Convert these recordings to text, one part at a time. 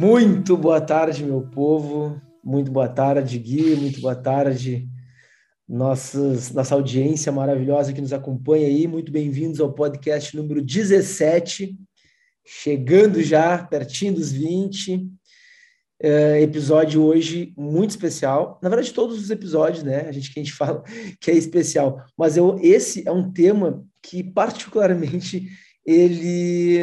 Muito boa tarde, meu povo. Muito boa tarde, Gui. Muito boa tarde, nossas, nossa audiência maravilhosa que nos acompanha aí. Muito bem-vindos ao podcast número 17, chegando já pertinho dos 20. Uh, episódio hoje muito especial. Na verdade, todos os episódios, né? A gente que a gente fala que é especial, mas eu, esse é um tema que particularmente ele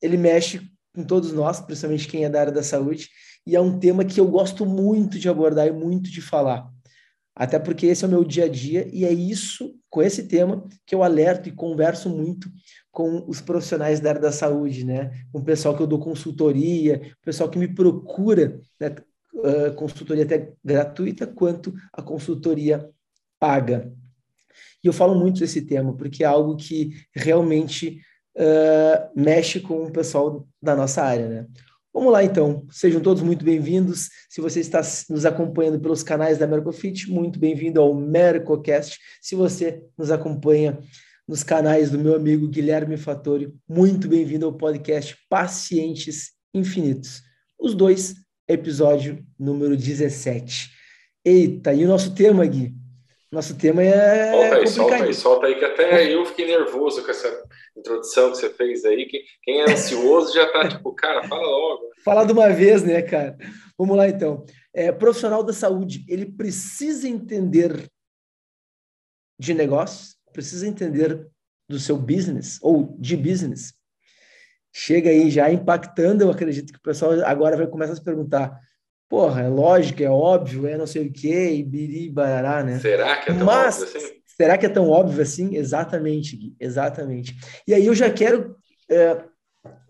ele mexe com todos nós, principalmente quem é da área da saúde, e é um tema que eu gosto muito de abordar e muito de falar. Até porque esse é o meu dia a dia e é isso, com esse tema, que eu alerto e converso muito com os profissionais da área da saúde, né? Com o pessoal que eu dou consultoria, o pessoal que me procura, né? Uh, consultoria até gratuita, quanto a consultoria paga. E eu falo muito desse tema, porque é algo que realmente uh, mexe com o pessoal da nossa área, né? Vamos lá, então. Sejam todos muito bem-vindos. Se você está nos acompanhando pelos canais da Mercofit, muito bem-vindo ao Mercocast. Se você nos acompanha nos canais do meu amigo Guilherme Fattori, muito bem-vindo ao podcast Pacientes Infinitos. Os dois, episódio número 17. Eita, e o nosso tema, Gui? Nosso tema é. Solta aí, solta aí, solta aí, que até eu fiquei nervoso com essa introdução que você fez aí. Quem é ansioso já tá tipo, cara, fala logo. Falar de uma vez, né, cara? Vamos lá então. É, profissional da saúde, ele precisa entender de negócios, precisa entender do seu business ou de business. Chega aí já impactando, eu acredito que o pessoal agora vai começar a se perguntar porra, é lógico, é óbvio, é não sei o quê, e biri, barará, né? Será que é tão Mas, óbvio assim? Será que é tão óbvio assim? Exatamente, Gui, exatamente. E aí eu já quero é,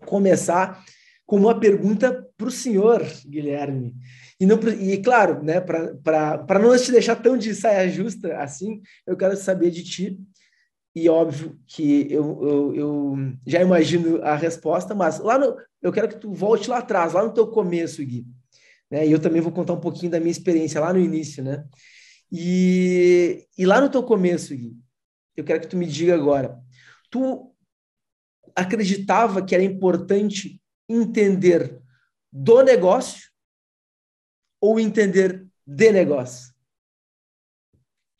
começar com uma pergunta para o senhor, Guilherme. E, não, e claro, né, para não te deixar tão de saia justa assim, eu quero saber de ti, e óbvio que eu, eu, eu, já imagino a resposta, mas lá no, eu quero que tu volte lá atrás, lá no teu começo, Gui. Né? E eu também vou contar um pouquinho da minha experiência lá no início, né? E, e lá no teu começo, Gui, eu quero que tu me diga agora, tu acreditava que era importante entender do negócio ou entender de negócio?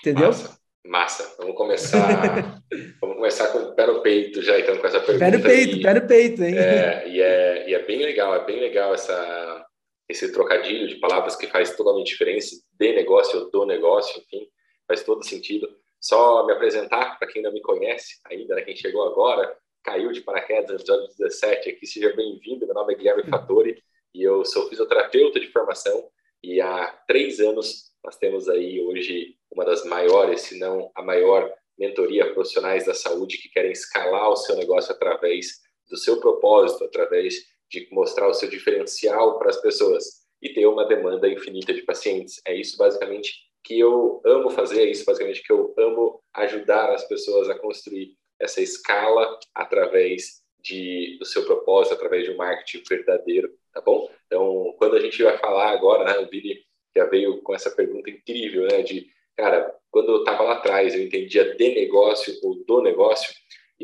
Entendeu? Massa, massa. Vamos começar. vamos começar com o pé no peito já, então, com essa pergunta. Pé no peito, pé no peito, hein? É, e, é, e é bem legal, é bem legal essa, esse trocadilho de palavras que faz totalmente diferença, de negócio do negócio, enfim, faz todo sentido. Só me apresentar para quem não me conhece ainda, né, quem chegou agora, caiu de paraquedas no episódio 17 aqui, seja bem-vindo. Meu nome é Guilherme Fattori e eu sou fisioterapeuta de formação e há três anos nós temos aí hoje uma das maiores, se não a maior mentoria profissionais da saúde que querem escalar o seu negócio através do seu propósito, através de mostrar o seu diferencial para as pessoas e ter uma demanda infinita de pacientes. É isso basicamente que eu amo fazer, é isso basicamente que eu amo ajudar as pessoas a construir essa escala através de, do seu propósito, através de um marketing verdadeiro, tá bom? Então, quando a gente vai falar agora, né, o Billy já veio com essa pergunta incrível, né, de, cara, quando eu estava lá atrás, eu entendia de negócio ou do negócio,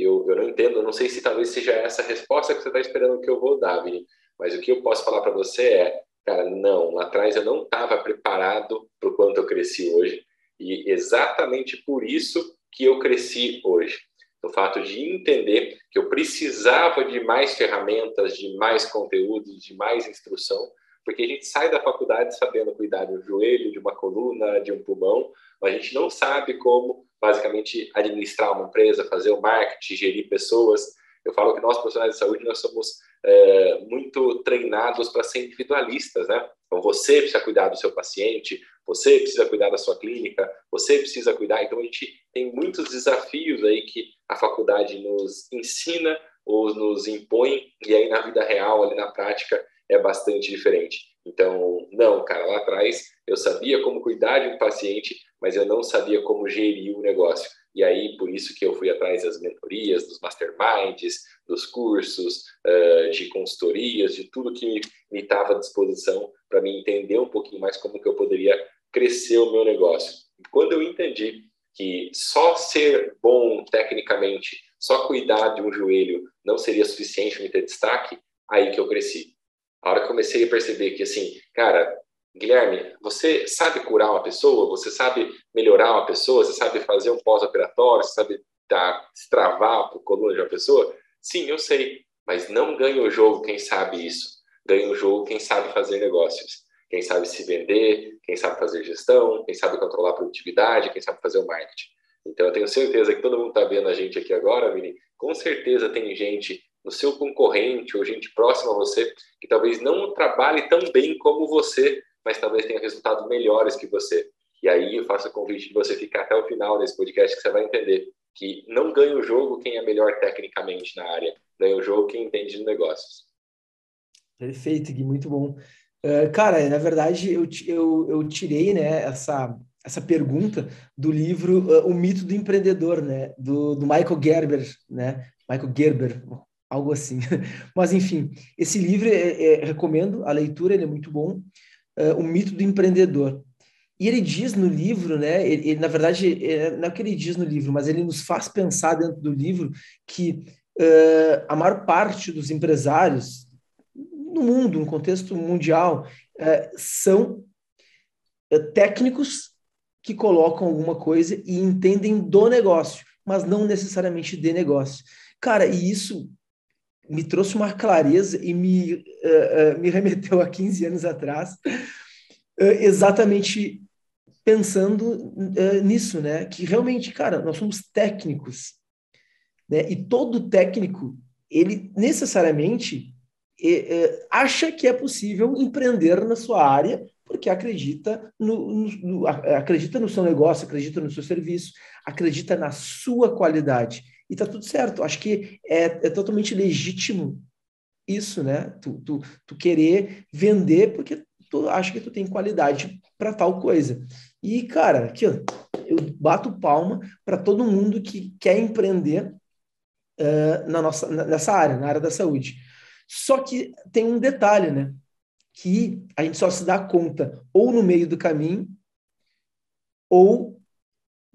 eu, eu não entendo, eu não sei se talvez seja essa a resposta que você está esperando que eu vou dar, Vini, mas o que eu posso falar para você é, cara, não, lá atrás eu não estava preparado para o quanto eu cresci hoje, e exatamente por isso que eu cresci hoje. O fato de entender que eu precisava de mais ferramentas, de mais conteúdos, de mais instrução, porque a gente sai da faculdade sabendo cuidar de um joelho, de uma coluna, de um pulmão, mas a gente não sabe como basicamente administrar uma empresa, fazer o marketing, gerir pessoas. Eu falo que nós profissionais de saúde nós somos é, muito treinados para ser individualistas, né? Então você precisa cuidar do seu paciente, você precisa cuidar da sua clínica, você precisa cuidar. Então a gente tem muitos desafios aí que a faculdade nos ensina ou nos impõe e aí na vida real, ali na prática, é bastante diferente. Então, não, cara, lá atrás eu sabia como cuidar de um paciente, mas eu não sabia como gerir o negócio. E aí, por isso que eu fui atrás das mentorias, dos masterminds, dos cursos, uh, de consultorias, de tudo que me estava à disposição para me entender um pouquinho mais como que eu poderia crescer o meu negócio. Quando eu entendi que só ser bom tecnicamente, só cuidar de um joelho não seria suficiente para me ter destaque, aí que eu cresci. A hora que comecei a perceber que, assim, cara, Guilherme, você sabe curar uma pessoa? Você sabe melhorar uma pessoa? Você sabe fazer um pós-operatório? Você sabe dar, destravar a coluna de uma pessoa? Sim, eu sei, mas não ganha o jogo quem sabe isso. Ganha o jogo quem sabe fazer negócios. Quem sabe se vender, quem sabe fazer gestão, quem sabe controlar a produtividade, quem sabe fazer o marketing. Então, eu tenho certeza que todo mundo está vendo a gente aqui agora, Vini. Com certeza tem gente no seu concorrente ou gente próxima a você que talvez não trabalhe tão bem como você, mas talvez tenha resultados melhores que você. E aí eu faço o convite de você ficar até o final desse podcast que você vai entender que não ganha o jogo quem é melhor tecnicamente na área, ganha o jogo quem entende de negócios. Perfeito, Gui, muito bom. Uh, cara, na verdade, eu, eu, eu tirei né, essa, essa pergunta do livro uh, O Mito do Empreendedor, né, do, do Michael Gerber, né, Michael Gerber, algo assim. Mas, enfim, esse livro, é, é, recomendo a leitura, ele é muito bom, uh, O Mito do Empreendedor. E ele diz no livro, né, ele, ele na verdade, é, não é que ele diz no livro, mas ele nos faz pensar dentro do livro que a maior parte dos empresários, no mundo, no contexto mundial, é, são é, técnicos que colocam alguma coisa e entendem do negócio, mas não necessariamente de negócio. Cara, e isso me trouxe uma clareza e me, uh, uh, me remeteu a 15 anos atrás, uh, exatamente pensando nisso, né? Que realmente, cara, nós somos técnicos, né? E todo técnico, ele necessariamente acha que é possível empreender na sua área porque acredita no, no, no, acredita no seu negócio, acredita no seu serviço, acredita na sua qualidade. E tá tudo certo. Acho que é, é totalmente legítimo isso, né? Tu, tu, tu querer vender porque tu acha que tu tem qualidade para tal coisa. E, cara, aqui, ó, eu bato palma para todo mundo que quer empreender uh, na nossa, nessa área, na área da saúde. Só que tem um detalhe, né? Que a gente só se dá conta ou no meio do caminho, ou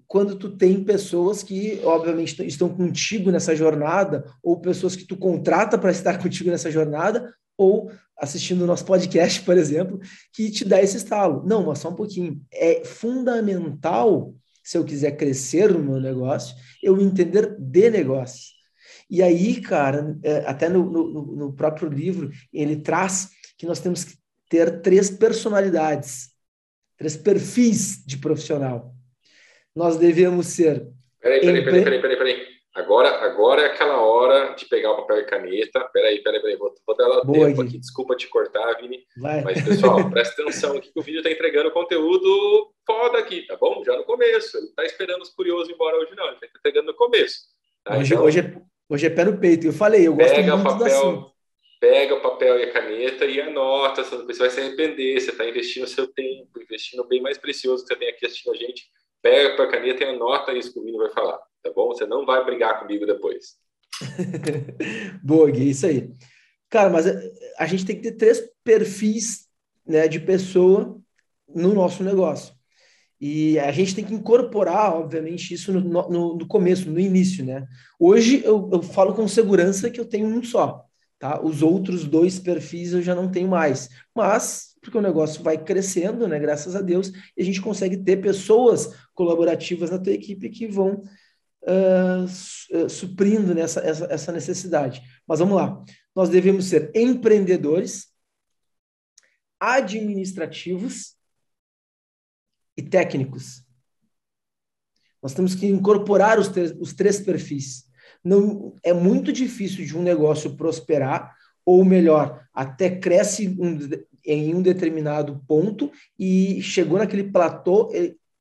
quando tu tem pessoas que, obviamente, estão contigo nessa jornada, ou pessoas que tu contrata para estar contigo nessa jornada, ou assistindo o nosso podcast, por exemplo, que te dá esse estalo. Não, mas só um pouquinho. É fundamental, se eu quiser crescer no meu negócio, eu entender de negócio. E aí, cara, é, até no, no, no próprio livro, ele traz que nós temos que ter três personalidades, três perfis de profissional. Nós devemos ser. Peraí, peraí, empre... peraí, peraí, peraí, Agora, agora é aquela hora de pegar o papel e caneta. Peraí, peraí, peraí. Vou, vou dar Boa, tempo aqui. Desculpa te cortar, Vini. Vai. Mas, pessoal, presta atenção aqui que o vídeo está entregando conteúdo foda aqui, tá bom? Já no começo. Ele está esperando os curiosos embora hoje, não. Ele está entregando no começo. Tá? Hoje, então, hoje, é, Hoje é pé no peito. Eu falei, eu gosto muito o papel, Pega o papel e a caneta e anota. Você vai se arrepender. Você está investindo seu tempo, investindo o bem mais precioso que você tem aqui assistindo a gente. Pega a caneta e anota isso que o Vino vai falar. Tá bom? Você não vai brigar comigo depois. Boa, Gui, isso aí. Cara, mas a, a gente tem que ter três perfis né, de pessoa no nosso negócio. E a gente tem que incorporar, obviamente, isso no, no, no começo, no início, né? Hoje eu, eu, falo com segurança que eu tenho um só, tá? Os outros dois perfis eu já não tenho mais. Mas, porque o negócio vai crescendo, né? Graças a Deus, e a gente consegue ter pessoas colaborativas na tua equipe que vão uh, suprindo nessa, essa, essa necessidade. Mas vamos lá. Nós devemos ser empreendedores, administrativos e técnicos. Nós temos que incorporar os, os três perfis. Não é muito difícil de um negócio prosperar, ou melhor, até cresce um, em um determinado ponto e chegou naquele platô,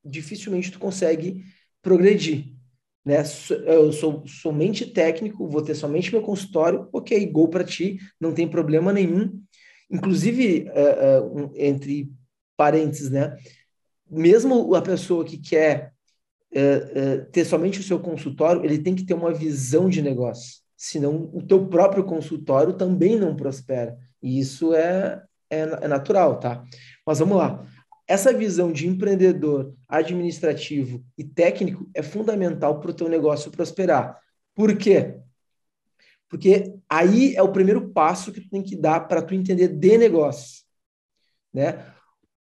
dificilmente tu consegue progredir. Né? Eu sou somente técnico, vou ter somente meu consultório, ok, gol para ti, não tem problema nenhum. Inclusive, uh, uh, entre parênteses, né? mesmo a pessoa que quer é, ter somente o seu consultório, ele tem que ter uma visão de negócio. Senão, o teu próprio consultório também não prospera. E isso é, é, é natural, tá? Mas vamos lá. Essa visão de empreendedor, administrativo e técnico é fundamental para o teu negócio prosperar. Por quê? Porque aí é o primeiro passo que tu tem que dar para tu entender de negócios, né?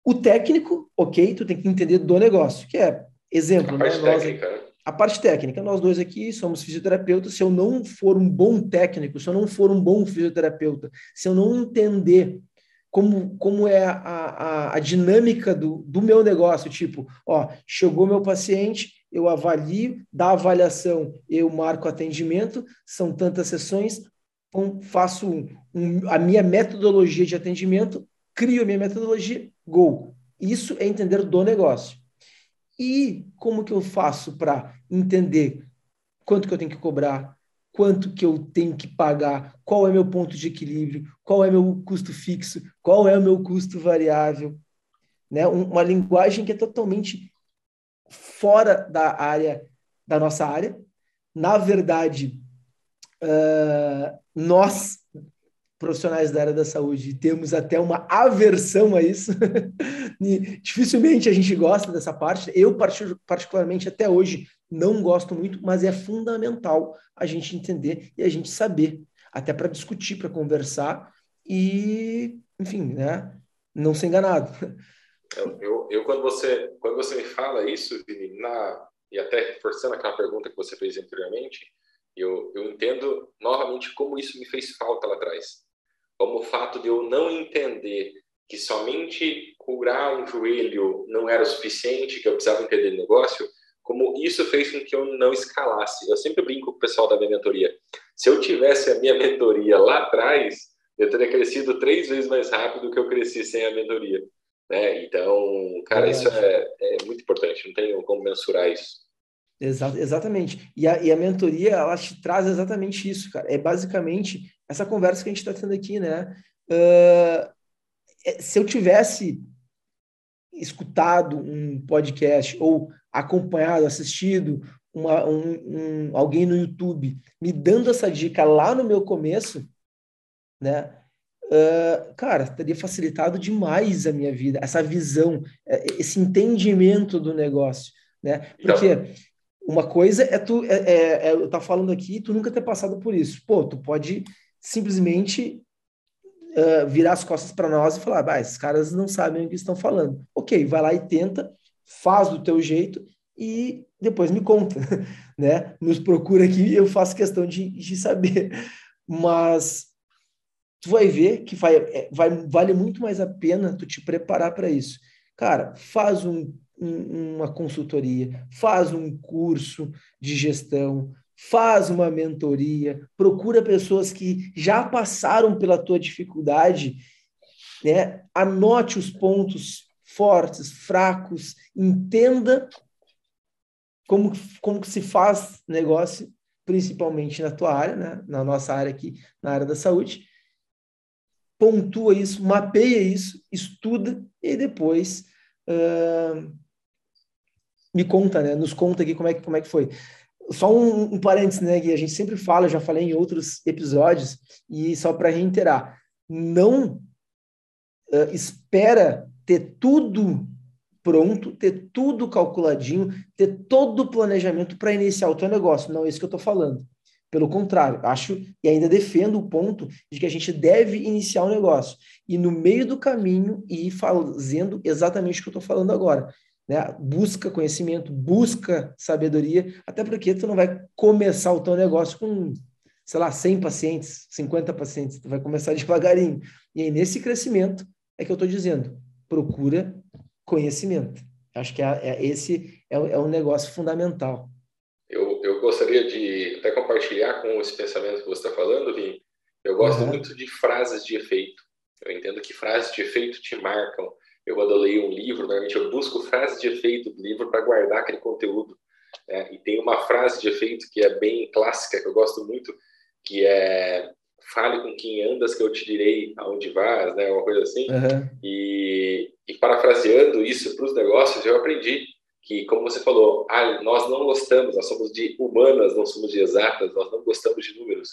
O técnico, ok, tu tem que entender do negócio, que é exemplo, a né? parte Nós, técnica, né? a parte técnica, nós dois aqui somos fisioterapeutas. Se eu não for um bom técnico, se eu não for um bom fisioterapeuta, se eu não entender como, como é a, a, a dinâmica do, do meu negócio, tipo, ó, chegou meu paciente, eu avalio, da avaliação eu marco atendimento, são tantas sessões, faço um, um, a minha metodologia de atendimento, crio a minha metodologia, gol. Isso é entender do negócio. E como que eu faço para entender quanto que eu tenho que cobrar, quanto que eu tenho que pagar, qual é meu ponto de equilíbrio, qual é meu custo fixo, qual é o meu custo variável, né? Uma linguagem que é totalmente fora da área da nossa área. Na verdade, uh, nós profissionais da área da saúde temos até uma aversão a isso. Dificilmente a gente gosta dessa parte. Eu, particularmente, até hoje, não gosto muito, mas é fundamental a gente entender e a gente saber, até para discutir, para conversar e, enfim, né, não ser enganado. Eu, eu, eu, quando, você, quando você me fala isso, Vini, na, e até reforçando aquela pergunta que você fez anteriormente, eu, eu entendo novamente como isso me fez falta lá atrás como o fato de eu não entender que somente curar um joelho não era o suficiente, que eu precisava entender o negócio, como isso fez com que eu não escalasse. Eu sempre brinco com o pessoal da minha mentoria. Se eu tivesse a minha mentoria lá atrás, eu teria crescido três vezes mais rápido do que eu cresci sem a mentoria. Né? Então, cara, é isso é, é, muito importante. Não tem como mensurar isso. Exa exatamente. E a, e a mentoria, ela te traz exatamente isso, cara. É basicamente essa conversa que a gente está tendo aqui, né? Uh, se eu tivesse escutado um podcast ou acompanhado, assistido uma, um, um, alguém no YouTube me dando essa dica lá no meu começo, né? Uh, cara, teria facilitado demais a minha vida, essa visão, é, esse entendimento do negócio, né? Porque então, uma coisa é tu, é, é, é, eu tá falando aqui, tu nunca ter passado por isso. Pô, tu pode simplesmente uh, virar as costas para nós e falar, bah, esses caras não sabem o que estão falando. Ok, vai lá e tenta, faz do teu jeito e depois me conta, né? Nos procura aqui, eu faço questão de, de saber. Mas tu vai ver que vai, é, vai, vale muito mais a pena tu te preparar para isso. Cara, faz um, um, uma consultoria, faz um curso de gestão, faz uma mentoria, procura pessoas que já passaram pela tua dificuldade, né? Anote os pontos fortes, fracos, entenda como, como se faz negócio, principalmente na tua área, né? na nossa área aqui, na área da saúde. Pontua isso, mapeia isso, estuda e depois uh, me conta, né? Nos conta aqui como é que, como é que foi só um, um parênteses, né, que a gente sempre fala, já falei em outros episódios, e só para reiterar, não uh, espera ter tudo pronto, ter tudo calculadinho, ter todo o planejamento para iniciar o teu negócio. Não é isso que eu estou falando. Pelo contrário, acho e ainda defendo o ponto de que a gente deve iniciar o um negócio e no meio do caminho ir fazendo exatamente o que eu estou falando agora né? Busca conhecimento, busca sabedoria, até porque tu não vai começar o teu negócio com, sei lá, 100 pacientes, 50 pacientes, tu vai começar devagarinho. E aí, nesse crescimento, é que eu estou dizendo, procura conhecimento. Acho que é, é esse é, é um negócio fundamental. Eu, eu gostaria de até compartilhar com esse pensamento que você está falando, Vim. Eu gosto uhum. muito de frases de efeito. Eu entendo que frases de efeito te marcam, eu, quando eu leio um livro, normalmente eu busco frases de efeito do livro para guardar aquele conteúdo. Né? E tem uma frase de efeito que é bem clássica, que eu gosto muito, que é fale com quem andas que eu te direi aonde vas, né? Uma coisa assim. Uhum. E, e parafraseando isso para os negócios, eu aprendi que, como você falou, ah, nós não gostamos, nós somos de humanas, não somos de exatas, nós não gostamos de números.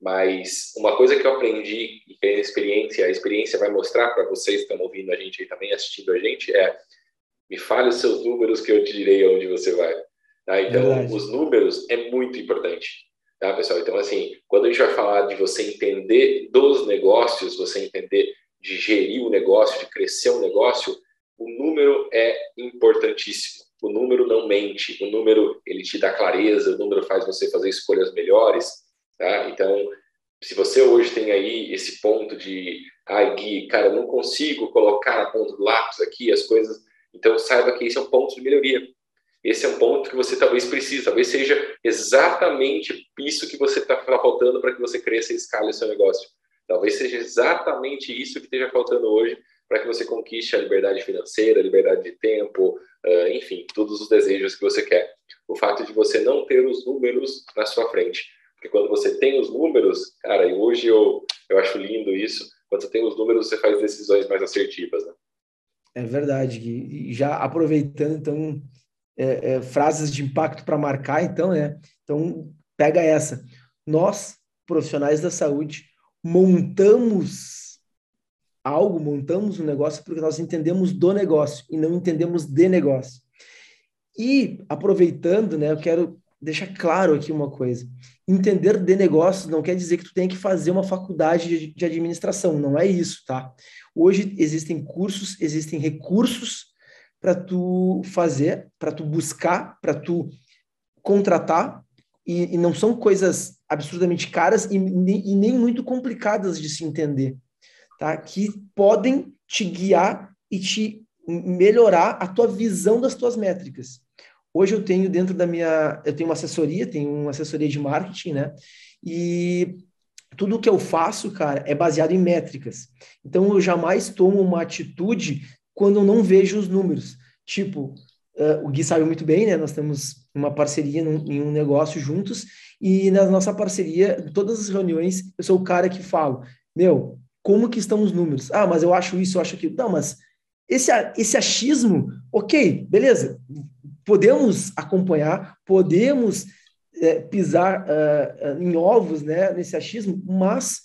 Mas uma coisa que eu aprendi e que a experiência, a experiência vai mostrar para vocês que estão ouvindo a gente e também assistindo a gente é me fale os seus números que eu te direi aonde você vai. Tá? Então, Verdade. os números é muito importante. Tá, pessoal? Então, assim, quando a gente vai falar de você entender dos negócios, você entender de gerir o negócio, de crescer o negócio, o número é importantíssimo. O número não mente, o número ele te dá clareza, o número faz você fazer escolhas melhores. Tá? Então, se você hoje tem aí esse ponto de, ai, Gui, cara, não consigo colocar na ponta do lápis aqui as coisas, então saiba que esse é um ponto de melhoria. Esse é um ponto que você talvez precise, talvez seja exatamente isso que você está faltando para que você cresça e escale o seu negócio. Talvez seja exatamente isso que esteja faltando hoje para que você conquiste a liberdade financeira, a liberdade de tempo, uh, enfim, todos os desejos que você quer. O fato de você não ter os números na sua frente. Porque quando você tem os números, cara, e hoje eu, eu acho lindo isso, quando você tem os números, você faz decisões mais assertivas, né? É verdade, E já aproveitando, então, é, é, frases de impacto para marcar, então, né? Então, pega essa. Nós, profissionais da saúde, montamos algo, montamos um negócio porque nós entendemos do negócio e não entendemos de negócio. E aproveitando, né, eu quero deixar claro aqui uma coisa. Entender de negócios não quer dizer que tu tenha que fazer uma faculdade de, de administração, não é isso, tá? Hoje existem cursos, existem recursos para tu fazer, para tu buscar, para tu contratar e, e, não são coisas absurdamente caras e, e, nem muito complicadas de se entender, tá? Que podem te guiar e te melhorar a tua visão das tuas métricas. Hoje eu tenho dentro da minha, eu tenho uma assessoria, tenho uma assessoria de marketing, né? E tudo que eu faço, cara, é baseado em métricas. Então eu jamais tomo uma atitude quando eu não vejo os números. Tipo, uh, o Gui sabe muito bem, né? Nós temos uma parceria num, em um negócio juntos e na nossa parceria, em todas as reuniões, eu sou o cara que falo, meu, como que estão os números? Ah, mas eu acho isso, eu acho aquilo. Não, mas esse, esse achismo, ok, beleza, podemos acompanhar, podemos é, pisar uh, em ovos né, nesse achismo, mas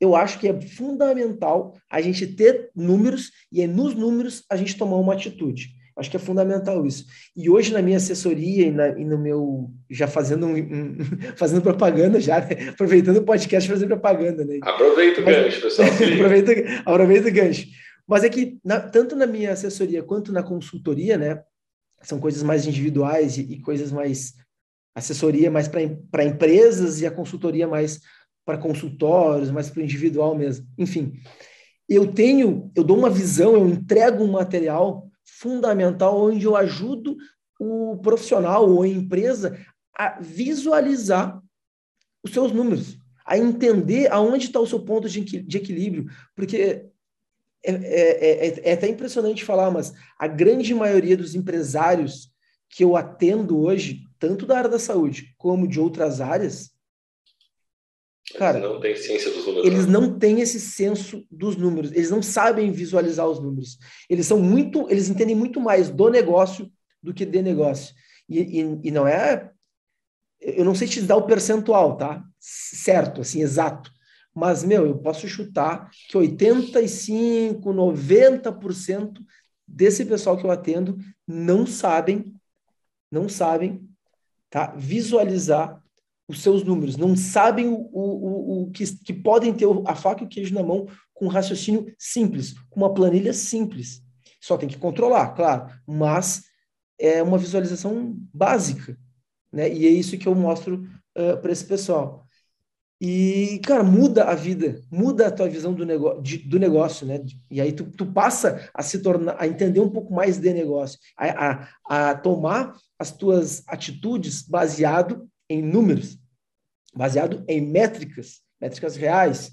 eu acho que é fundamental a gente ter números e é nos números a gente tomar uma atitude. Acho que é fundamental isso. E hoje na minha assessoria e, na, e no meu já fazendo um, um, fazendo propaganda já, né? aproveitando o podcast fazer propaganda, né? Aproveita o gancho, pessoal. aproveita, aproveita o gancho. Mas é que na, tanto na minha assessoria quanto na consultoria, né, são coisas mais individuais e, e coisas mais assessoria mais para empresas e a consultoria mais para consultórios, mais para o individual mesmo. Enfim, eu tenho, eu dou uma visão, eu entrego um material fundamental onde eu ajudo o profissional ou a empresa a visualizar os seus números, a entender aonde está o seu ponto de, de equilíbrio, porque é, é, é, é, até impressionante falar, mas a grande maioria dos empresários que eu atendo hoje, tanto da área da saúde como de outras áreas, Cara, eles não têm ciência dos números. Eles não têm esse senso dos números. Eles não sabem visualizar os números. Eles são muito, eles entendem muito mais do negócio do que de negócio. E, e, e não é, eu não sei te dar o percentual, tá? Certo, assim, exato. Mas, meu, eu posso chutar que 85, 90% desse pessoal que eu atendo não sabem, não sabem, tá? Visualizar os seus números, não sabem o, o, o, que, que podem ter a faca e o queijo na mão com um raciocínio simples, com uma planilha simples. Só tem que controlar, claro, mas é uma visualização básica, né? E é isso que eu mostro uh, para esse pessoal. E, cara, muda a vida, muda a tua visão do, negócio, de, do negócio, né? E aí tu, tu passa a se tornar, a entender um pouco mais de negócio, a, a, a tomar as tuas atitudes baseado em números, baseado em métricas, métricas reais,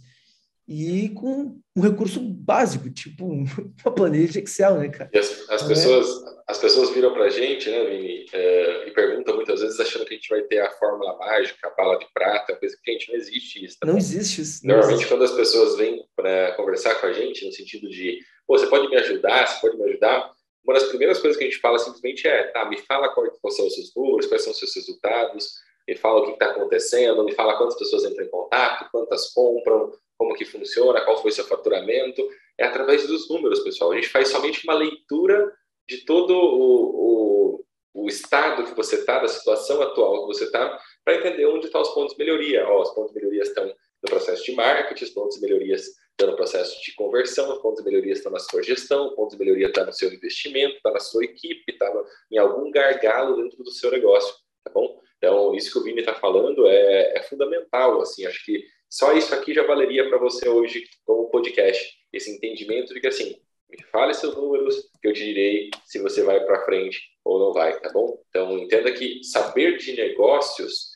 e com um recurso básico, tipo uma planilha de Excel, né, cara? E as, as é? pessoas, as pessoas viram para a gente, né, Vini, é, e perguntam muitas vezes achando que a gente vai ter a fórmula mágica, a bala de prata, coisa que a gente não existe isso. Não existe isso. Normalmente, existe. quando as pessoas vêm para conversar com a gente, no sentido de, pô, você pode me ajudar, você pode me ajudar, uma das primeiras coisas que a gente fala simplesmente é, tá, me fala quais são os seus números, quais são os seus resultados, me fala o que está acontecendo, me fala quantas pessoas entram em contato, quantas compram, como que funciona, qual foi seu faturamento. É através dos números, pessoal. A gente faz somente uma leitura de todo o, o, o estado que você está, da situação atual que você está, para entender onde estão tá os pontos de melhoria. Ó, os pontos de melhoria estão no processo de marketing, os pontos de melhorias estão no processo de conversão, os pontos de melhoria estão na sua gestão, os pontos de melhoria estão no seu investimento, está na sua equipe, está em algum gargalo dentro do seu negócio, tá bom? Então, isso que o Vini está falando é, é fundamental, assim, acho que só isso aqui já valeria para você hoje como podcast, esse entendimento de que, assim, me fale seus números, que eu te direi se você vai para frente ou não vai, tá bom? Então, entenda que saber de negócios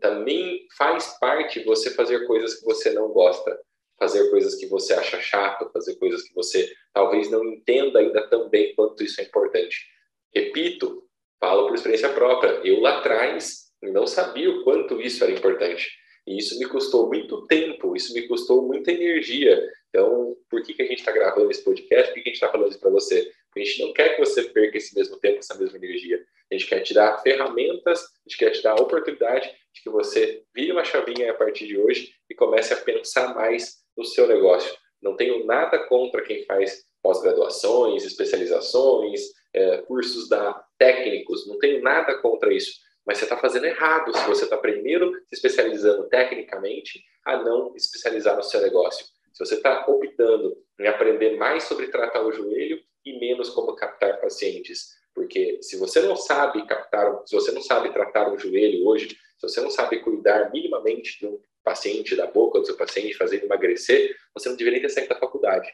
também faz parte você fazer coisas que você não gosta, fazer coisas que você acha chato, fazer coisas que você talvez não entenda ainda tão bem quanto isso é importante. Repito, falo por experiência própria, eu lá atrás não sabia o quanto isso era importante. E isso me custou muito tempo, isso me custou muita energia. Então, por que, que a gente está gravando esse podcast? Por que, que a gente está falando isso para você? A gente não quer que você perca esse mesmo tempo, essa mesma energia. A gente quer te dar ferramentas, a gente quer te dar a oportunidade de que você vire uma chavinha a partir de hoje e comece a pensar mais no seu negócio. Não tenho nada contra quem faz pós-graduações, especializações, é, cursos da técnicos, não tenho nada contra isso. Mas você está fazendo errado se você está primeiro se especializando tecnicamente a não especializar no seu negócio. Se você está optando em aprender mais sobre tratar o joelho e menos como captar pacientes, porque se você não sabe captar, se você não sabe tratar um joelho hoje, se você não sabe cuidar minimamente de um paciente, da boca do seu paciente, fazer ele emagrecer, você não deveria ter saído da faculdade.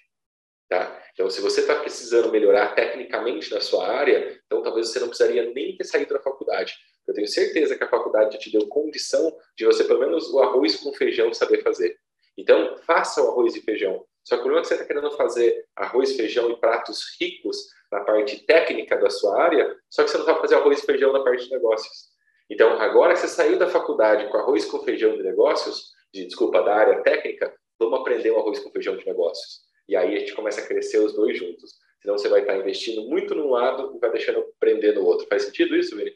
Tá? Então, se você está precisando melhorar tecnicamente na sua área, então talvez você não precisaria nem ter saído da faculdade. Eu tenho certeza que a faculdade te deu condição de você, pelo menos, o arroz com feijão saber fazer. Então, faça o arroz e feijão. Só que o problema é que você está querendo fazer arroz, feijão e pratos ricos na parte técnica da sua área, só que você não vai fazer arroz e feijão na parte de negócios. Então, agora que você saiu da faculdade com arroz com feijão de negócios, de, desculpa, da área técnica, vamos aprender o arroz com feijão de negócios. E aí a gente começa a crescer os dois juntos. Senão você vai estar investindo muito num lado e vai deixando prender no outro. Faz sentido isso, Vini?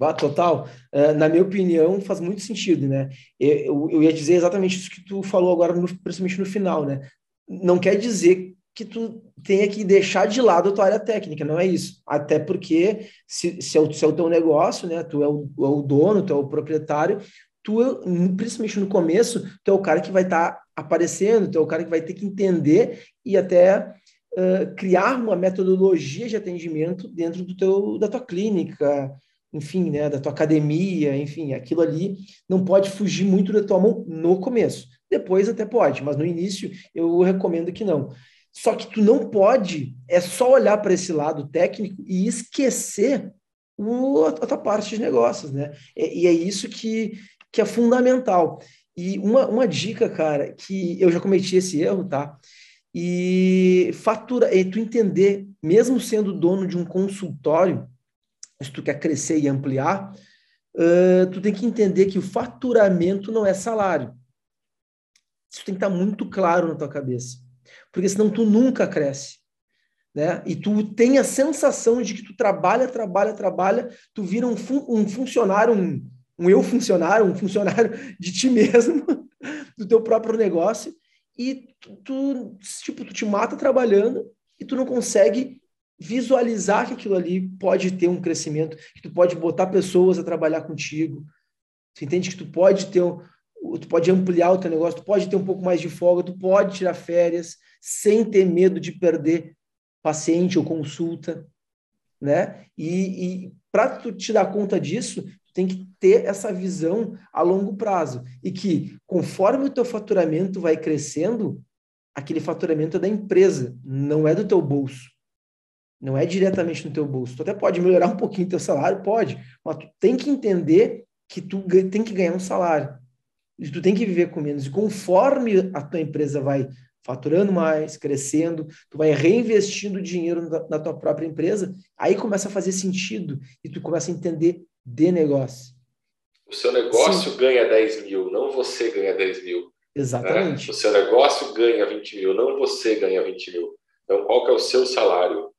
Ah, total. Uh, na minha opinião, faz muito sentido, né? Eu, eu, ia dizer exatamente isso que tu falou agora, no, principalmente no final, né? Não quer dizer que tu tenha que deixar de lado a tua área técnica, não é isso. Até porque, se, se, é, o, se é o teu negócio, né? Tu é o, é o dono, tu é o proprietário, tu, principalmente no começo, tu é o cara que vai estar tá aparecendo, tu é o cara que vai ter que entender e até uh, criar uma metodologia de atendimento dentro do teu, da tua clínica, enfim, né, da tua academia, enfim, aquilo ali não pode fugir muito da tua mão no começo. Depois até pode, mas no início eu recomendo que não. Só que tu não pode é só olhar para esse lado técnico e esquecer o, a tua parte de negócios, né? E, e, é isso que, que é fundamental. E uma, uma dica, cara, que eu já cometi esse erro, tá? E fatura, e tu entender, mesmo sendo dono de um consultório, se tu quer crescer e ampliar, uh, tu tem que entender que o faturamento não é salário. Isso tem que estar muito claro na tua cabeça. Porque senão tu nunca cresce. Né? E tu tem a sensação de que tu trabalha, trabalha, trabalha, tu vira um, fun um funcionário, um, um eu funcionário, um funcionário de ti mesmo, do teu próprio negócio, e tu, tu, tipo, tu te mata trabalhando e tu não consegue visualizar que aquilo ali pode ter um crescimento, que tu pode botar pessoas a trabalhar contigo. Você entende que tu pode ter um, tu pode ampliar o teu negócio, tu pode ter um pouco mais de folga, tu pode tirar férias sem ter medo de perder paciente ou consulta, né? E, e para tu te dar conta disso, tu tem que ter essa visão a longo prazo e que conforme o teu faturamento vai crescendo, aquele faturamento é da empresa, não é do teu bolso. Não é diretamente no teu bolso. Tu até pode melhorar um pouquinho teu salário, pode, mas tu tem que entender que tu tem que ganhar um salário. E tu tem que viver com menos. E conforme a tua empresa vai faturando mais, crescendo, tu vai reinvestindo dinheiro na, tua própria empresa, aí começa a fazer sentido e tu começa a entender de negócio. O seu negócio Sim. ganha 10 mil, não você ganha 10 mil. Exatamente. Né? O seu negócio ganha 20 mil, não você ganha 20 mil. Então, qual que é o seu salário?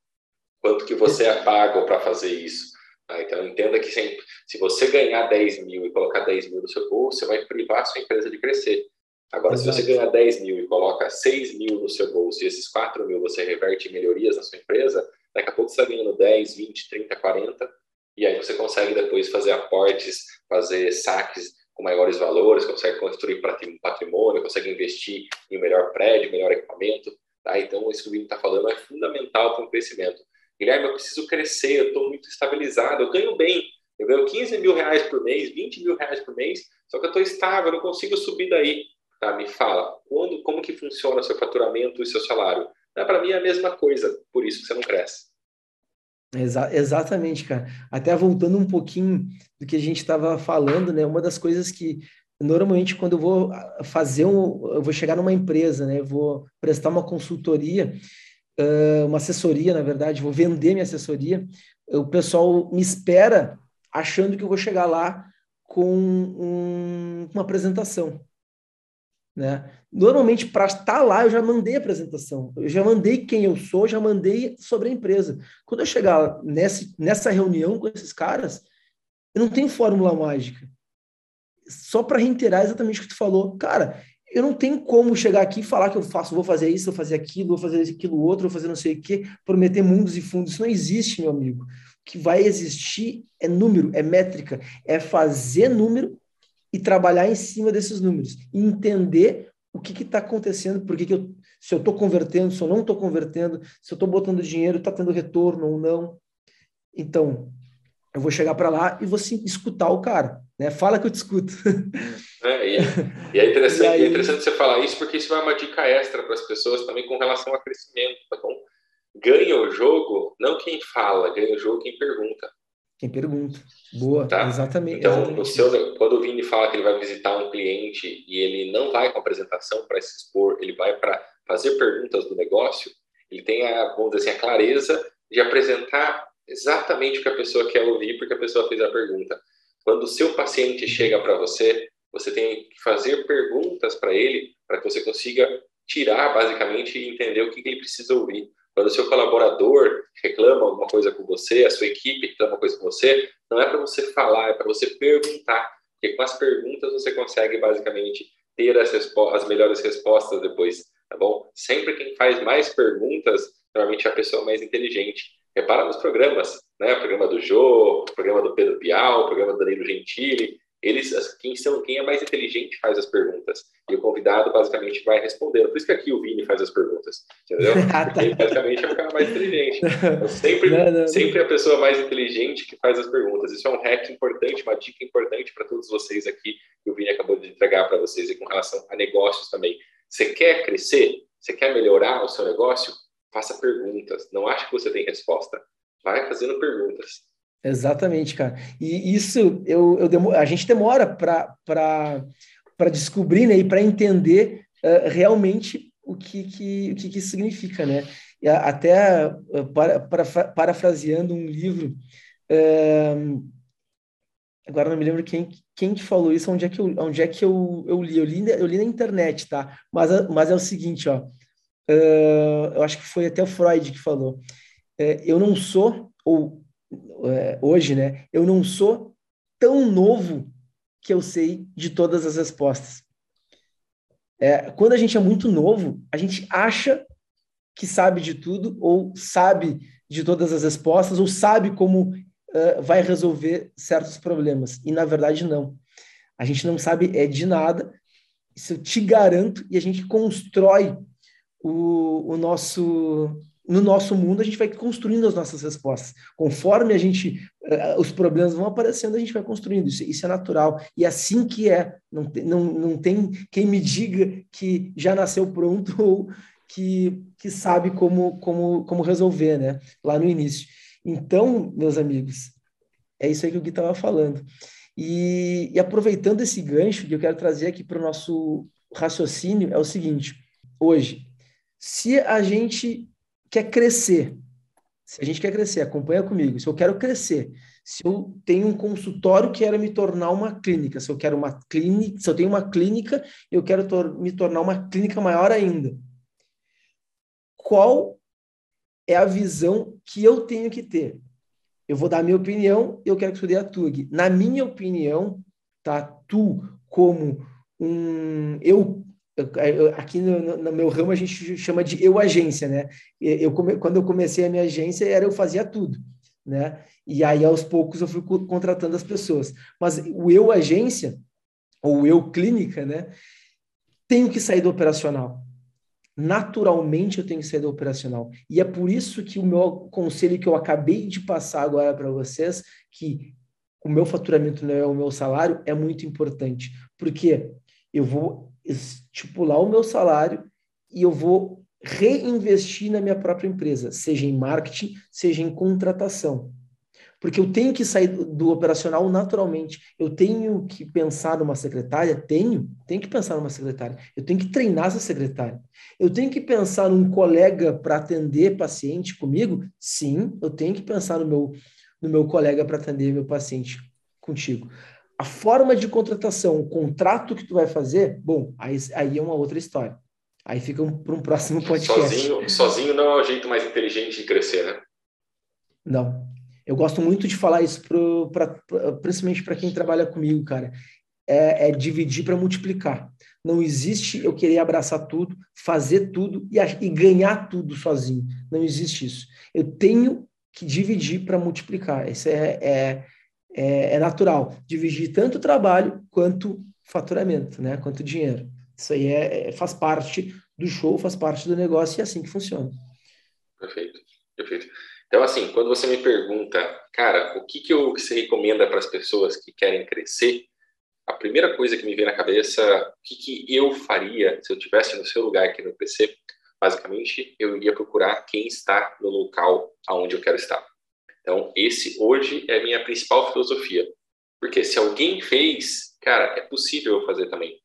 Quanto que você é pago para fazer isso? Ah, então, entenda que sempre, se você ganhar 10 mil e colocar 10 mil no seu bolso, você vai privar a sua empresa de crescer. Agora, Exato. se você ganhar 10 mil e coloca 6 mil no seu bolso e esses 4 mil você reverte em melhorias na sua empresa, daqui a pouco você está ganhando 10, 20, 30, 40 E aí você consegue depois fazer aportes, fazer saques com maiores valores, consegue construir patrimônio, consegue investir em um melhor prédio, melhor equipamento. Tá? Então, isso que o Vini está falando é fundamental para o crescimento. Guilherme, eu preciso crescer, eu estou muito estabilizado, eu ganho bem, eu ganho 15 mil reais por mês, 20 mil reais por mês, só que eu estou estável, eu não consigo subir daí. Tá? Me fala, quando, como que funciona seu faturamento e seu salário? Para mim é a mesma coisa, por isso que você não cresce. Exa exatamente, cara. Até voltando um pouquinho do que a gente estava falando, né? Uma das coisas que normalmente quando eu vou fazer um, eu vou chegar numa empresa, né? Eu vou prestar uma consultoria, uma assessoria, na verdade, vou vender minha assessoria. O pessoal me espera achando que eu vou chegar lá com um, uma apresentação. Né? Normalmente, para estar lá, eu já mandei a apresentação, eu já mandei quem eu sou, já mandei sobre a empresa. Quando eu chegar nessa, nessa reunião com esses caras, eu não tenho fórmula mágica. Só para reiterar exatamente o que tu falou, cara, eu não tenho como chegar aqui e falar que eu faço, vou fazer isso, vou fazer aquilo, vou fazer aquilo outro, vou fazer não sei o quê, prometer mundos e fundos. Isso não existe, meu amigo. O que vai existir é número, é métrica, é fazer número e trabalhar em cima desses números, entender o que está acontecendo, por que eu, se eu estou convertendo, se eu não estou convertendo, se eu estou botando dinheiro, está tendo retorno ou não. Então, eu vou chegar para lá e vou sim, escutar o cara, né? Fala que eu te escuto. É, e, e, é interessante, e aí... é interessante você falar isso, porque isso vai uma dica extra para as pessoas também com relação a crescimento. Então, ganha o jogo, não quem fala, ganha o jogo quem pergunta. Quem pergunta. Boa, tá? exatamente. Então, exatamente. Seu, quando o Vini fala que ele vai visitar um cliente e ele não vai com apresentação para se expor, ele vai para fazer perguntas do negócio, ele tem a, vamos dizer assim, a clareza de apresentar exatamente o que a pessoa quer ouvir, porque a pessoa fez a pergunta. Quando o seu paciente chega para você, você tem que fazer perguntas para ele, para que você consiga tirar, basicamente, e entender o que ele precisa ouvir. Quando o seu colaborador reclama alguma coisa com você, a sua equipe reclama uma coisa com você, não é para você falar, é para você perguntar. Porque com as perguntas você consegue basicamente ter as, as melhores respostas depois, tá bom? Sempre quem faz mais perguntas, normalmente é a pessoa mais inteligente. Repara nos programas, né? O programa do Jô, o programa do Pedro Bial, o programa do Danilo Gentili, eles, quem são, quem é mais inteligente faz as perguntas e o convidado basicamente vai respondendo. Por isso que aqui o Vini faz as perguntas, entendeu? Porque ele basicamente é o cara mais inteligente. Então, sempre, não, não, sempre a pessoa mais inteligente que faz as perguntas. Isso é um hack importante, uma dica importante para todos vocês aqui que o Vini acabou de entregar para vocês e com relação a negócios também. Você quer crescer? Você quer melhorar o seu negócio? Faça perguntas. Não ache que você tem resposta. Vai fazendo perguntas. Exatamente, cara. E isso eu, eu a gente demora para descobrir né, e para entender uh, realmente o que, que, o que, que isso significa, né? E até uh, para, para, parafraseando um livro, uh, agora não me lembro quem, quem que falou isso, onde é que eu, onde é que eu, eu li, eu li, eu li na internet, tá? Mas, mas é o seguinte, ó, eu acho que foi até o Freud que falou, eu não sou, ou é, hoje, né? Eu não sou tão novo que eu sei de todas as respostas. É, quando a gente é muito novo, a gente acha que sabe de tudo, ou sabe de todas as respostas, ou sabe como uh, vai resolver certos problemas. E na verdade, não. A gente não sabe é de nada. Isso eu te garanto, e a gente constrói o, o nosso no nosso mundo a gente vai construindo as nossas respostas. Conforme a gente uh, os problemas vão aparecendo, a gente vai construindo. Isso, isso é natural. E é assim que é. Não, não, não tem quem me diga que já nasceu pronto ou que, que sabe como, como, como resolver, né? Lá no início. Então, meus amigos, é isso aí que o Gui estava falando. E, e aproveitando esse gancho que eu quero trazer aqui para o nosso raciocínio, é o seguinte: hoje, se a gente quer crescer, se a gente quer crescer, acompanha comigo. Se eu quero crescer, se eu tenho um consultório, quero me tornar uma clínica. Se eu quero uma clínica, se eu tenho uma clínica, eu quero tor me tornar uma clínica maior ainda. Qual é a visão que eu tenho que ter? Eu vou dar a minha opinião, eu quero que tu dê a tua. Na minha opinião, tá? Tu como um eu aqui no, no, meu ramo a gente chama de eu agência, né? Eu, quando eu comecei a minha agência era eu fazia tudo, né? E aí, aos poucos, eu fui contratando as pessoas. Mas o eu agência, ou eu clínica, né? Tenho que sair do operacional. Naturalmente, eu tenho que sair do operacional. E é por isso que o meu conselho que eu acabei de passar agora para vocês, que o meu faturamento não é o meu salário, é muito importante. Porque eu vou estipular o meu salário e eu vou reinvestir na minha própria empresa, seja em marketing, seja em contratação. Porque eu tenho que sair do, operacional naturalmente. Eu tenho que pensar numa secretária? Tenho. Tenho que pensar numa secretária. Eu tenho que treinar essa secretária. Eu tenho que pensar num colega para atender paciente comigo? Sim, eu tenho que pensar no meu, no meu colega para atender meu paciente contigo. A forma de contratação, o contrato que tu vai fazer, bom, aí, aí é uma outra história. Aí fica um, para um próximo podcast. Sozinho, sozinho não é o jeito mais inteligente de crescer, né? Não. Eu gosto muito de falar isso, pro, pra, principalmente para quem trabalha comigo, cara. É, é dividir para multiplicar. Não existe eu querer abraçar tudo, fazer tudo e, e ganhar tudo sozinho. Não existe isso. Eu tenho que dividir para multiplicar. Isso é, é, é, é natural. Dividir tanto trabalho quanto faturamento, né? quanto dinheiro. Isso aí é, é, faz parte do show, faz parte do negócio e é assim que funciona. Perfeito, perfeito. Então, assim, quando você me pergunta, cara, o que, que, eu, que você recomenda para as pessoas que querem crescer, a primeira coisa que me vem na cabeça, o que, que eu faria se eu tivesse no seu lugar aqui no PC, basicamente, eu iria procurar quem está no local aonde eu quero estar. Então, esse hoje é a minha principal filosofia. Porque se alguém fez, cara, é possível eu fazer também.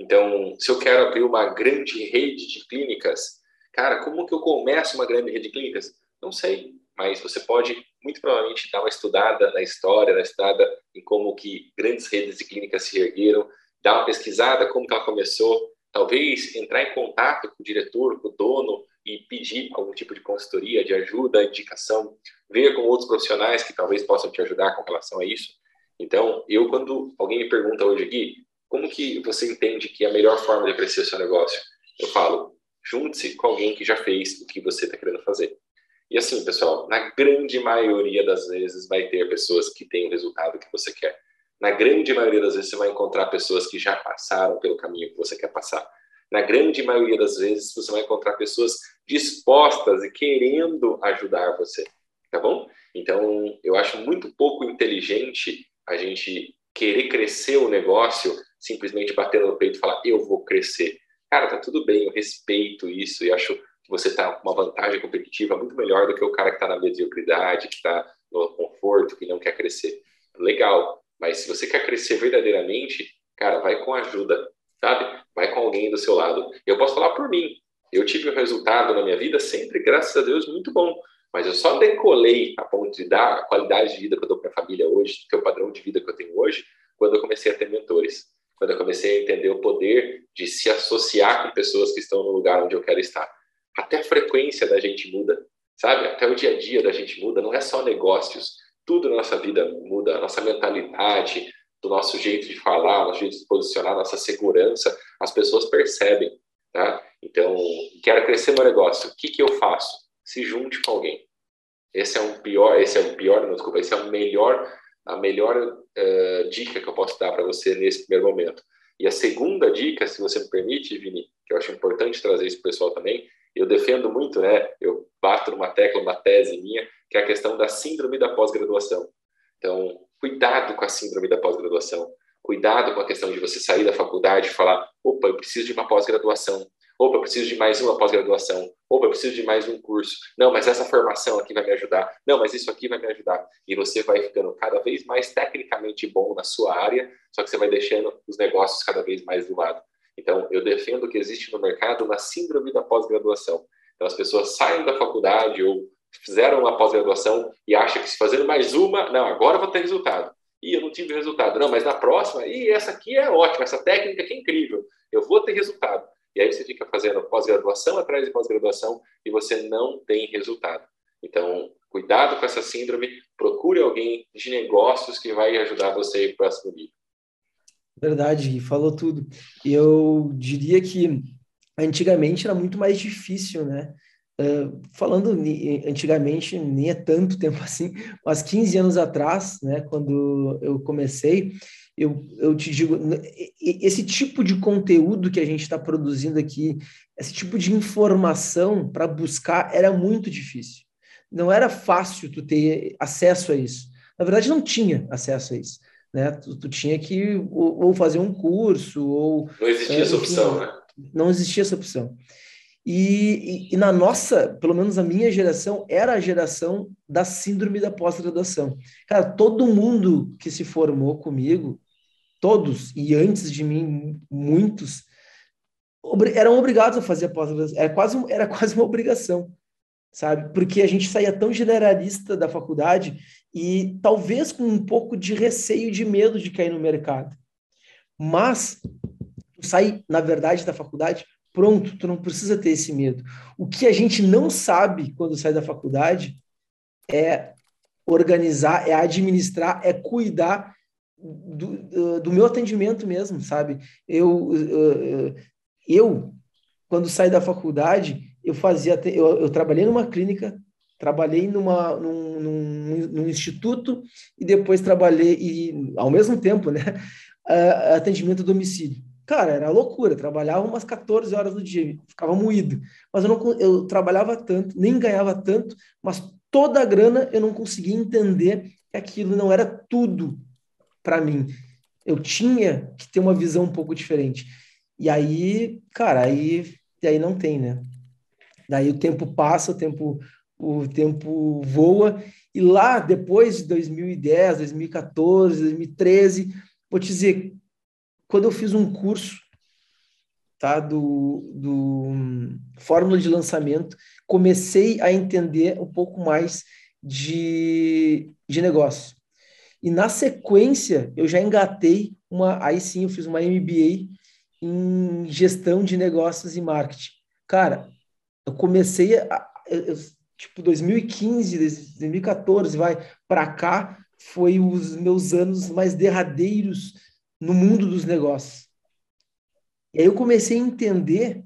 Então, se eu quero abrir uma grande rede de clínicas, cara, como que eu começo uma grande rede de clínicas? Não sei, mas você pode muito provavelmente dar uma estudada na história, na estudada em como que grandes redes de clínicas se ergueram, dar uma pesquisada como que ela começou, talvez entrar em contato com o diretor, com o dono e pedir algum tipo de consultoria, de ajuda, indicação, ver com outros profissionais que talvez possam te ajudar com relação a isso. Então, eu quando alguém me pergunta hoje, Gui, como que você entende que é a melhor forma de crescer o seu negócio? Eu falo, junte-se com alguém que já fez o que você está querendo fazer. E assim, pessoal, na grande maioria das vezes vai ter pessoas que têm o resultado que você quer. Na grande maioria das vezes você vai encontrar pessoas que já passaram pelo caminho que você quer passar. Na grande maioria das vezes você vai encontrar pessoas dispostas e querendo ajudar você, tá bom? Então, eu acho muito pouco inteligente a gente querer crescer o negócio simplesmente batendo no peito e falar, eu vou crescer. Cara, tá tudo bem, eu respeito isso e acho que você tá com uma vantagem competitiva muito melhor do que o cara que está na mediocridade, que está no conforto, que não quer crescer. Legal, mas se você quer crescer verdadeiramente, cara, vai com ajuda, sabe? Vai com alguém do seu lado. Eu posso falar por mim. Eu tive um resultado na minha vida sempre, graças a Deus, muito bom. Mas eu só decolei a ponto de dar a qualidade de vida que eu dou para a família hoje, que é o padrão de vida que eu tenho hoje, quando eu comecei a ter mentores quando eu comecei a entender o poder de se associar com pessoas que estão no lugar onde eu quero estar. Até a frequência da gente muda, sabe? Até o dia a dia da gente muda, não é só negócios, tudo na nossa vida muda, a nossa mentalidade, do nosso jeito de falar, nosso jeito de posicionar, nossa segurança, as pessoas percebem, tá? Então, quero crescer meu negócio, o que que eu faço? Se junte com alguém. Esse é um pior, esse é o pior, não desculpa, esse é o melhor a melhor uh, dica que eu posso dar para você nesse primeiro momento. E a segunda dica, se você me permite, Vini, que eu acho importante trazer isso para o pessoal também, eu defendo muito, né? Eu bato numa tecla, uma tese minha, que é a questão da síndrome da pós-graduação. Então, cuidado com a síndrome da pós-graduação. Cuidado com a questão de você sair da faculdade e falar: opa, eu preciso de uma pós-graduação. Opa, eu preciso de mais uma pós-graduação. Opa, eu preciso de mais um curso. Não, mas essa formação aqui vai me ajudar. Não, mas isso aqui vai me ajudar. E você vai ficando cada vez mais tecnicamente bom na sua área, só que você vai deixando os negócios cada vez mais do lado. Então, eu defendo que existe no mercado uma síndrome da pós-graduação. Então, as pessoas saem da faculdade ou fizeram uma pós-graduação e acham que se fazendo mais uma, não, agora vou ter resultado. E eu não tive resultado. Não, mas na próxima, e essa aqui é ótima, essa técnica aqui é incrível. Eu vou ter resultado. E aí você fica fazendo pós-graduação atrás de pós-graduação e você não tem resultado. Então, cuidado com essa síndrome, procure alguém de negócios que vai ajudar você para o próximo nível. Verdade, falou tudo. Eu diria que antigamente era muito mais difícil, né? Uh, falando antigamente, nem é tanto tempo assim, mas 15 anos atrás, né, quando eu comecei, eu, eu te digo, esse tipo de conteúdo que a gente está produzindo aqui, esse tipo de informação para buscar era muito difícil. Não era fácil tu ter acesso a isso. Na verdade, não tinha acesso a isso. Né? Tu, tu tinha que ou, ou, fazer um curso, ou. Não existia é, essa opção, né? Não existia essa opção. E, e, e, na nossa, pelo menos a minha geração, era a geração da síndrome da pós-graduação. Cara, todo mundo que se formou comigo todos, e antes de mim, muitos, eram obrigados a fazer pós-graduação. Era quase, era quase uma obrigação, sabe? Porque a gente saía tão generalista da faculdade e talvez com um pouco de receio de medo de cair no mercado. Mas tu sai, na verdade, da faculdade, pronto, tu não precisa ter esse medo. O que a gente não sabe quando sai da faculdade é organizar, é administrar, é cuidar do, do meu atendimento mesmo, sabe? Eu, eu, eu, quando saí da faculdade, eu fazia, eu, eu trabalhei numa clínica, trabalhei numa, num, num, num, instituto e depois trabalhei, e, ao mesmo tempo, né, atendimento domicílio. Cara, era loucura, trabalhava umas 14 horas do dia, ficava moído. Mas eu, não, eu trabalhava tanto, nem ganhava tanto, mas toda a grana eu não conseguia entender que aquilo não era tudo para mim. Eu tinha que ter uma visão um pouco diferente. E aí, cara, aí, e aí não tem, né? Daí o tempo passa, o tempo, o tempo voa, e lá depois de 2010, 2014, 2013, vou te dizer, quando eu fiz um curso tá, do, do Fórmula de Lançamento, comecei a entender um pouco mais de, de negócio. E na sequência, eu já engatei uma. Aí sim, eu fiz uma MBA em gestão de negócios e marketing. Cara, eu comecei a. Eu, tipo, 2015, 2014, vai para cá, foi os meus anos mais derradeiros no mundo dos negócios. E aí eu comecei a entender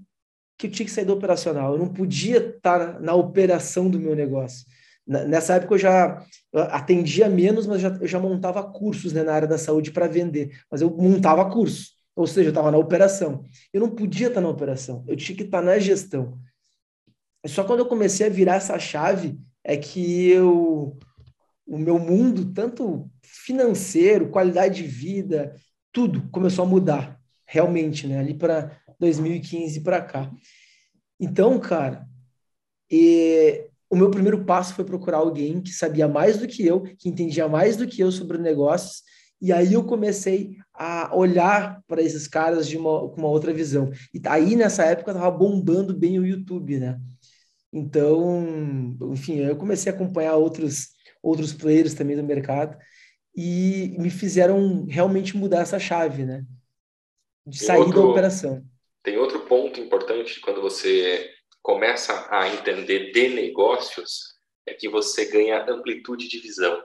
que eu tinha que sair do operacional. Eu não podia estar na operação do meu negócio. Nessa época eu já atendia menos, mas já, eu já montava cursos né, na área da saúde para vender. Mas eu montava curso, ou seja, eu estava na operação. Eu não podia estar na operação, eu tinha que estar na gestão. Só quando eu comecei a virar essa chave é que eu, o meu mundo, tanto financeiro, qualidade de vida, tudo começou a mudar, realmente, né? Ali para 2015 para cá. Então, cara, e o meu primeiro passo foi procurar alguém que sabia mais do que eu, que entendia mais do que eu sobre negócios, e aí eu comecei a olhar para esses caras de uma, com uma outra visão. E aí, nessa época, estava bombando bem o YouTube, né? Então, enfim, eu comecei a acompanhar outros, outros players também do mercado e me fizeram realmente mudar essa chave, né? De sair outro, da operação. Tem outro ponto importante quando você começa a entender de negócios é que você ganha amplitude de visão.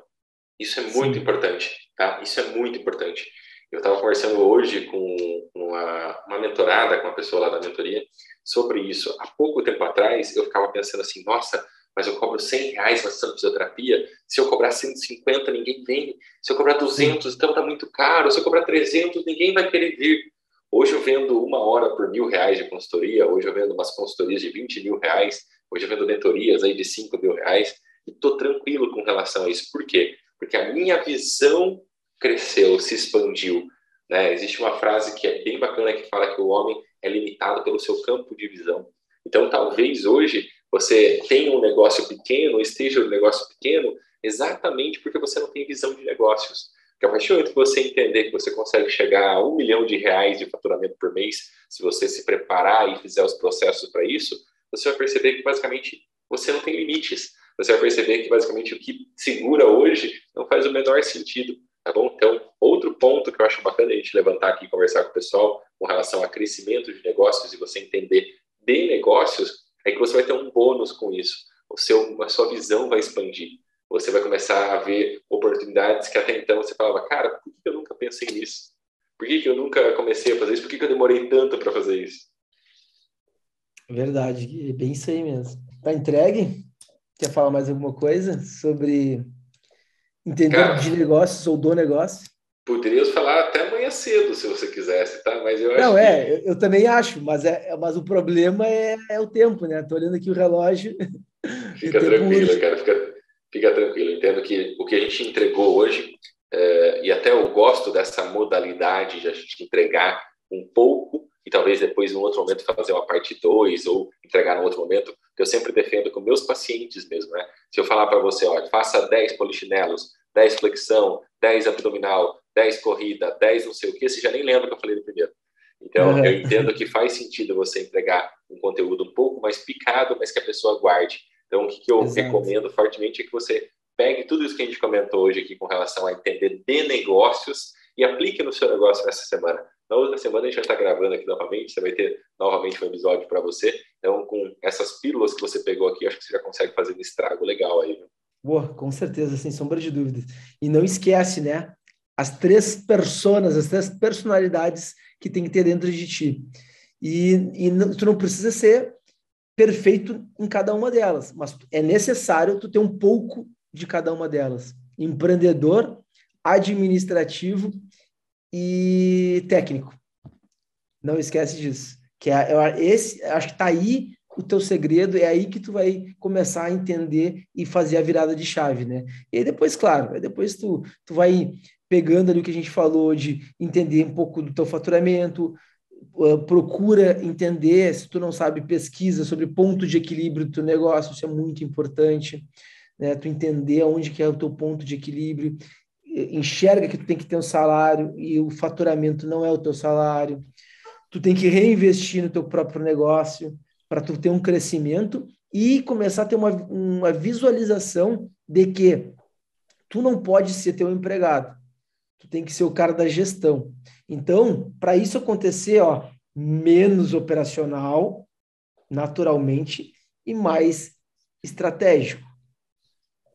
Isso é muito Sim. importante, tá? Isso é muito importante. Eu estava conversando hoje com uma, uma mentorada, com uma pessoa lá da mentoria, sobre isso. Há pouco tempo atrás, eu ficava pensando assim, nossa, mas eu cobro 100 reais na sessão de fisioterapia, se eu cobrar 150, ninguém vem. Se eu cobrar 200, então tá muito caro. Se eu cobrar 300, ninguém vai querer vir. Hoje eu vendo uma hora por mil reais de consultoria, hoje eu vendo umas consultorias de 20 mil reais, hoje eu vendo mentorias aí de 5 mil reais, e estou tranquilo com relação a isso. Por quê? Porque a minha visão cresceu, se expandiu. Né? Existe uma frase que é bem bacana que fala que o homem é limitado pelo seu campo de visão. Então, talvez hoje você tenha um negócio pequeno, esteja um negócio pequeno, exatamente porque você não tem visão de negócios. Porque a partir do momento que você entender que você consegue chegar a um milhão de reais de faturamento por mês, se você se preparar e fizer os processos para isso, você vai perceber que basicamente você não tem limites. Você vai perceber que basicamente o que segura hoje não faz o menor sentido, tá bom? Então, outro ponto que eu acho bacana a gente levantar aqui e conversar com o pessoal com relação a crescimento de negócios e você entender de negócios é que você vai ter um bônus com isso. O seu, a sua visão vai expandir você vai começar a ver oportunidades que até então você falava, cara, por que eu nunca pensei nisso? Por que, que eu nunca comecei a fazer isso? Por que, que eu demorei tanto para fazer isso? Verdade, é bem isso aí mesmo. tá entregue? Quer falar mais alguma coisa sobre entender Cara, de negócios ou do negócio? Poderíamos falar até amanhã cedo, se você quisesse, tá? Mas eu acho Não, é, que... eu, eu, também acho, mas, é, mas o problema é, é o tempo, né? Estou olhando aqui o relógio. Fica tranquilo, cara, fica, fica tranquilo. Entendo que o que a gente entregou hoje, é, e até eu gosto dessa modalidade de a gente entregar um pouco e talvez depois, em outro momento, fazer uma parte 2 ou entregar em outro momento, que eu sempre defendo com meus pacientes mesmo, né? Se eu falar para você, olha, faça 10 polichinelos, 10 flexão, 10 abdominal, 10 corrida, 10 não sei o que, você já nem lembra que eu falei no primeiro. Então, uhum. eu entendo que faz sentido você entregar um conteúdo um pouco mais picado, mas que a pessoa guarde. Então, o que, que eu Exato. recomendo fortemente é que você pegue tudo isso que a gente comentou hoje aqui com relação a entender de negócios e aplique no seu negócio nessa semana. Na outra semana a gente vai estar gravando aqui novamente, você vai ter novamente um episódio para você. Então, com essas pílulas que você pegou aqui, acho que você já consegue fazer um estrago legal aí. Boa, com certeza, sem sombra de dúvidas. E não esquece, né? As três personas, as três personalidades que tem que ter dentro de ti. E, e tu não precisa ser perfeito em cada uma delas, mas é necessário tu ter um pouco de cada uma delas. Empreendedor, administrativo e técnico. Não esquece disso. Que é, esse, acho que está aí o teu segredo, é aí que tu vai começar a entender e fazer a virada de chave, né? E depois, claro, depois tu, tu vai pegando ali o que a gente falou de entender um pouco do teu faturamento, uh, procura entender, se tu não sabe, pesquisa sobre ponto de equilíbrio do teu negócio, isso é muito importante, né? Tu entender onde que é o teu ponto de equilíbrio, enxerga que tu tem que ter um salário e o faturamento não é o teu salário. Tu tem que reinvestir no teu próprio negócio para tu ter um crescimento e começar a ter uma, uma visualização de que tu não pode ser teu empregado. Tu tem que ser o cara da gestão. Então, para isso acontecer, ó, menos operacional, naturalmente, e mais estratégico.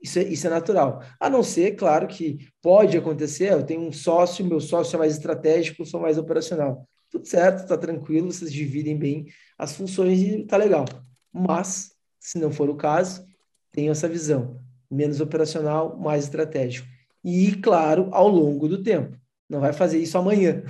Isso é, isso é natural. A não ser, claro, que pode acontecer, eu tenho um sócio, meu sócio é mais estratégico, eu sou mais operacional. Tudo certo, está tranquilo, vocês dividem bem as funções e está legal. Mas, se não for o caso, tenho essa visão. Menos operacional, mais estratégico. E, claro, ao longo do tempo. Não vai fazer isso amanhã.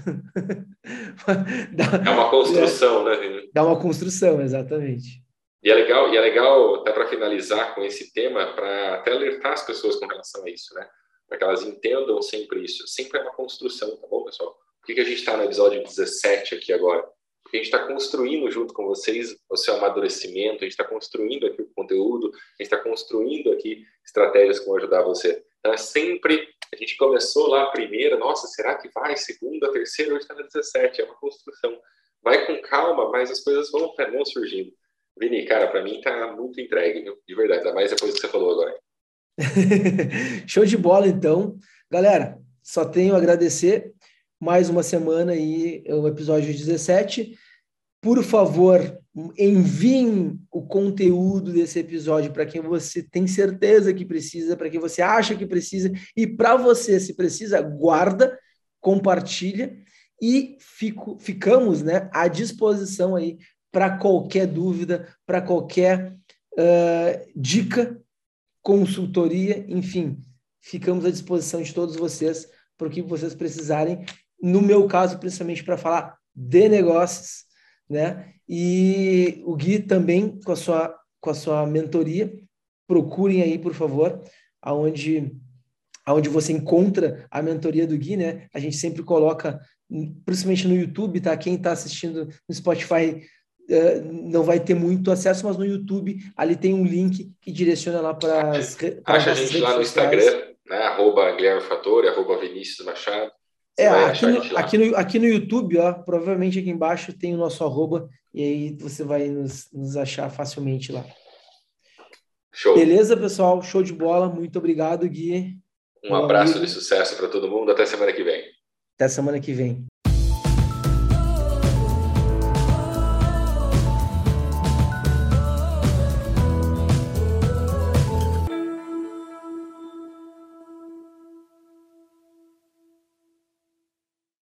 Dá, é uma construção, é, né? Dá uma construção, exatamente. E é legal, e é legal até para finalizar com esse tema, para até alertar as pessoas com relação a isso, né? Para que elas entendam sempre isso. Sempre é uma construção, tá bom, pessoal? Por que, que a gente está no episódio 17 aqui agora? Porque a gente está construindo junto com vocês o seu amadurecimento, a gente está construindo aqui o conteúdo, a gente está construindo aqui estratégias que vão ajudar você. Então, é sempre, a gente começou lá a primeira, nossa, será que vai? Segunda, terceira, hoje está no 17, é uma construção. Vai com calma, mas as coisas vão, vão surgindo. Vini, cara, para mim tá muito entregue, viu? de verdade, ainda mais depois que você falou agora. Show de bola, então. Galera, só tenho a agradecer mais uma semana aí, o episódio 17. Por favor, enviem o conteúdo desse episódio para quem você tem certeza que precisa, para quem você acha que precisa, e para você, se precisa, guarda, compartilha e fico, ficamos né, à disposição aí para qualquer dúvida, para qualquer uh, dica, consultoria, enfim, ficamos à disposição de todos vocês para o que vocês precisarem. No meu caso, principalmente para falar de negócios, né? E o Gui também com a sua com a sua mentoria, procurem aí, por favor, aonde aonde você encontra a mentoria do Gui, né? A gente sempre coloca, principalmente no YouTube, tá? Quem está assistindo no Spotify Uh, não vai ter muito acesso, mas no YouTube ali tem um link que direciona lá para as Acha a gente lá no sociais. Instagram, né? Arroba Guilherme arroba Vinícius Machado. É, aqui no, aqui, no, aqui no YouTube, ó, provavelmente aqui embaixo tem o nosso arroba, e aí você vai nos, nos achar facilmente lá. Show. Beleza, pessoal? Show de bola. Muito obrigado, Gui. Um abraço de sucesso para todo mundo. Até semana que vem. Até semana que vem.